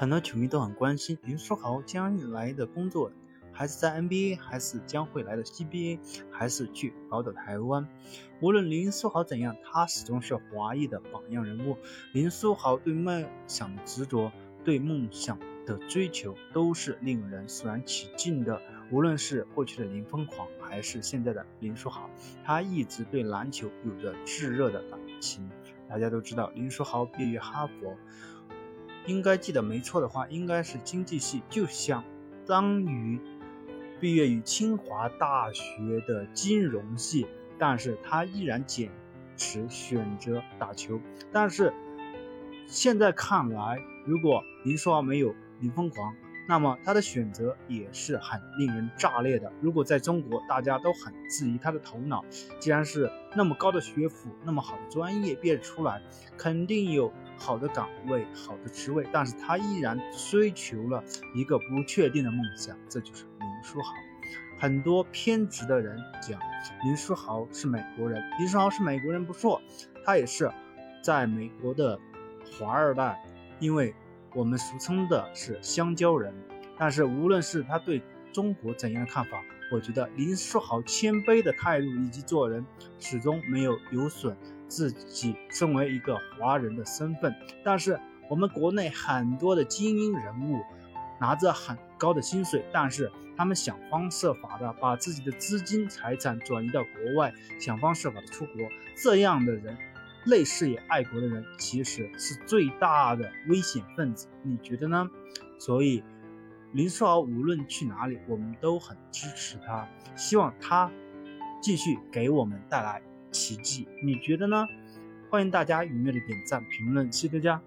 很多球迷都很关心林书豪将来的工作，还是在 NBA，还是将会来到 CBA，还是去宝岛台湾。无论林书豪怎样，他始终是华裔的榜样人物。林书豪对梦想的执着，对梦想的追求，都是令人肃然起敬的。无论是过去的林疯狂，还是现在的林书豪，他一直对篮球有着炙热的感情。大家都知道，林书豪毕业于哈佛。应该记得没错的话，应该是经济系，就相当于毕业于清华大学的金融系，但是他依然坚持选择打球。但是现在看来，如果林书豪没有林疯狂。那么他的选择也是很令人炸裂的。如果在中国，大家都很质疑他的头脑。既然是那么高的学府，那么好的专业毕业出来，肯定有好的岗位、好的职位，但是他依然追求了一个不确定的梦想，这就是林书豪。很多偏执的人讲林书豪是美国人，林书豪是美国人不错，他也是在美国的华二代，因为。我们俗称的是香蕉人，但是无论是他对中国怎样的看法，我觉得林书豪谦卑的态度以及做人始终没有有损自己身为一个华人的身份。但是我们国内很多的精英人物拿着很高的薪水，但是他们想方设法的把自己的资金财产转移到国外，想方设法的出国，这样的人。类似也爱国的人，其实是最大的危险分子，你觉得呢？所以林书豪无论去哪里，我们都很支持他，希望他继续给我们带来奇迹，你觉得呢？欢迎大家踊跃的点赞评论，谢谢大家。